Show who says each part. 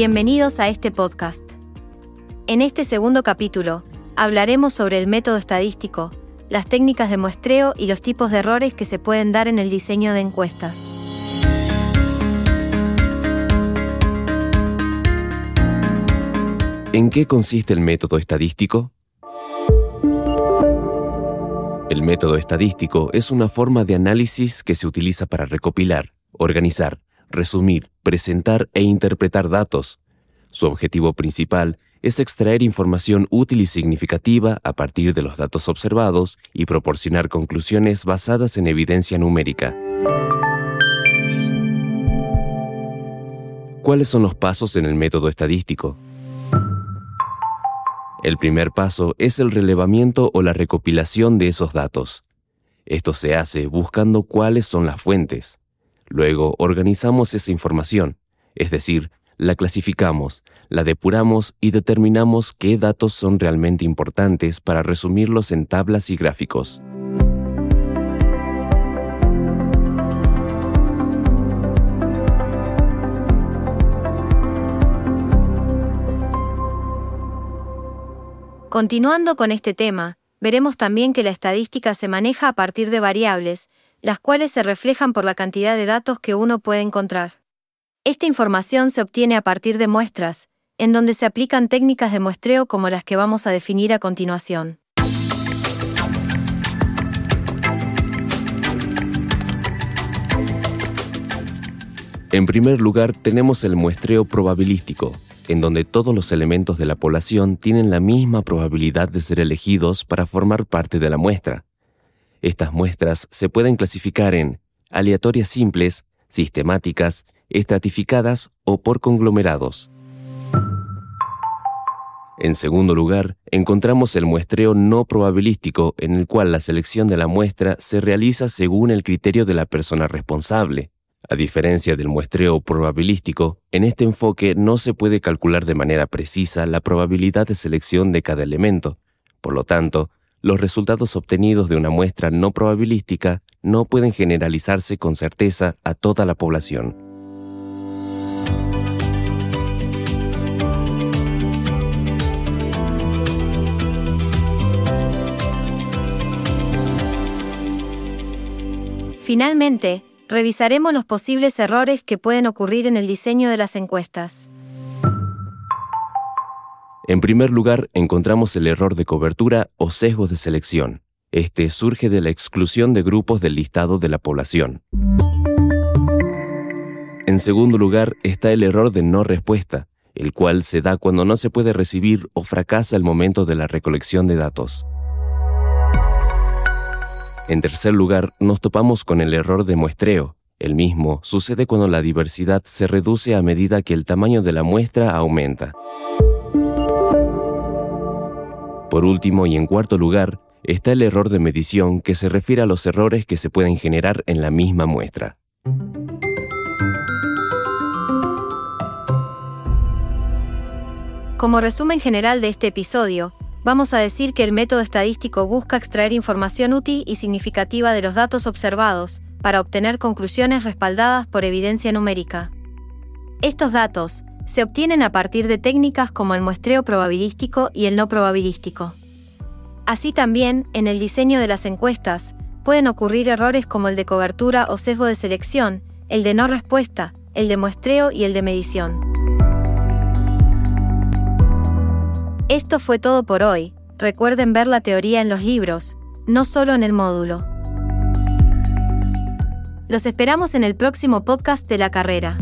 Speaker 1: Bienvenidos a este podcast. En este segundo capítulo, hablaremos sobre el método estadístico, las técnicas de muestreo y los tipos de errores que se pueden dar en el diseño de encuestas.
Speaker 2: ¿En qué consiste el método estadístico? El método estadístico es una forma de análisis que se utiliza para recopilar, organizar, resumir, presentar e interpretar datos. Su objetivo principal es extraer información útil y significativa a partir de los datos observados y proporcionar conclusiones basadas en evidencia numérica. ¿Cuáles son los pasos en el método estadístico? El primer paso es el relevamiento o la recopilación de esos datos. Esto se hace buscando cuáles son las fuentes. Luego organizamos esa información, es decir, la clasificamos, la depuramos y determinamos qué datos son realmente importantes para resumirlos en tablas y gráficos.
Speaker 1: Continuando con este tema, veremos también que la estadística se maneja a partir de variables, las cuales se reflejan por la cantidad de datos que uno puede encontrar. Esta información se obtiene a partir de muestras, en donde se aplican técnicas de muestreo como las que vamos a definir a continuación.
Speaker 2: En primer lugar, tenemos el muestreo probabilístico, en donde todos los elementos de la población tienen la misma probabilidad de ser elegidos para formar parte de la muestra. Estas muestras se pueden clasificar en aleatorias simples, sistemáticas, estratificadas o por conglomerados. En segundo lugar, encontramos el muestreo no probabilístico, en el cual la selección de la muestra se realiza según el criterio de la persona responsable. A diferencia del muestreo probabilístico, en este enfoque no se puede calcular de manera precisa la probabilidad de selección de cada elemento. Por lo tanto, los resultados obtenidos de una muestra no probabilística no pueden generalizarse con certeza a toda la población.
Speaker 1: Finalmente, revisaremos los posibles errores que pueden ocurrir en el diseño de las encuestas.
Speaker 2: En primer lugar, encontramos el error de cobertura o sesgo de selección. Este surge de la exclusión de grupos del listado de la población. En segundo lugar, está el error de no respuesta, el cual se da cuando no se puede recibir o fracasa el momento de la recolección de datos. En tercer lugar, nos topamos con el error de muestreo. El mismo sucede cuando la diversidad se reduce a medida que el tamaño de la muestra aumenta. Por último y en cuarto lugar, está el error de medición que se refiere a los errores que se pueden generar en la misma muestra.
Speaker 1: Como resumen general de este episodio, vamos a decir que el método estadístico busca extraer información útil y significativa de los datos observados, para obtener conclusiones respaldadas por evidencia numérica. Estos datos se obtienen a partir de técnicas como el muestreo probabilístico y el no probabilístico. Así también, en el diseño de las encuestas, pueden ocurrir errores como el de cobertura o sesgo de selección, el de no respuesta, el de muestreo y el de medición. Esto fue todo por hoy. Recuerden ver la teoría en los libros, no solo en el módulo. Los esperamos en el próximo podcast de la carrera.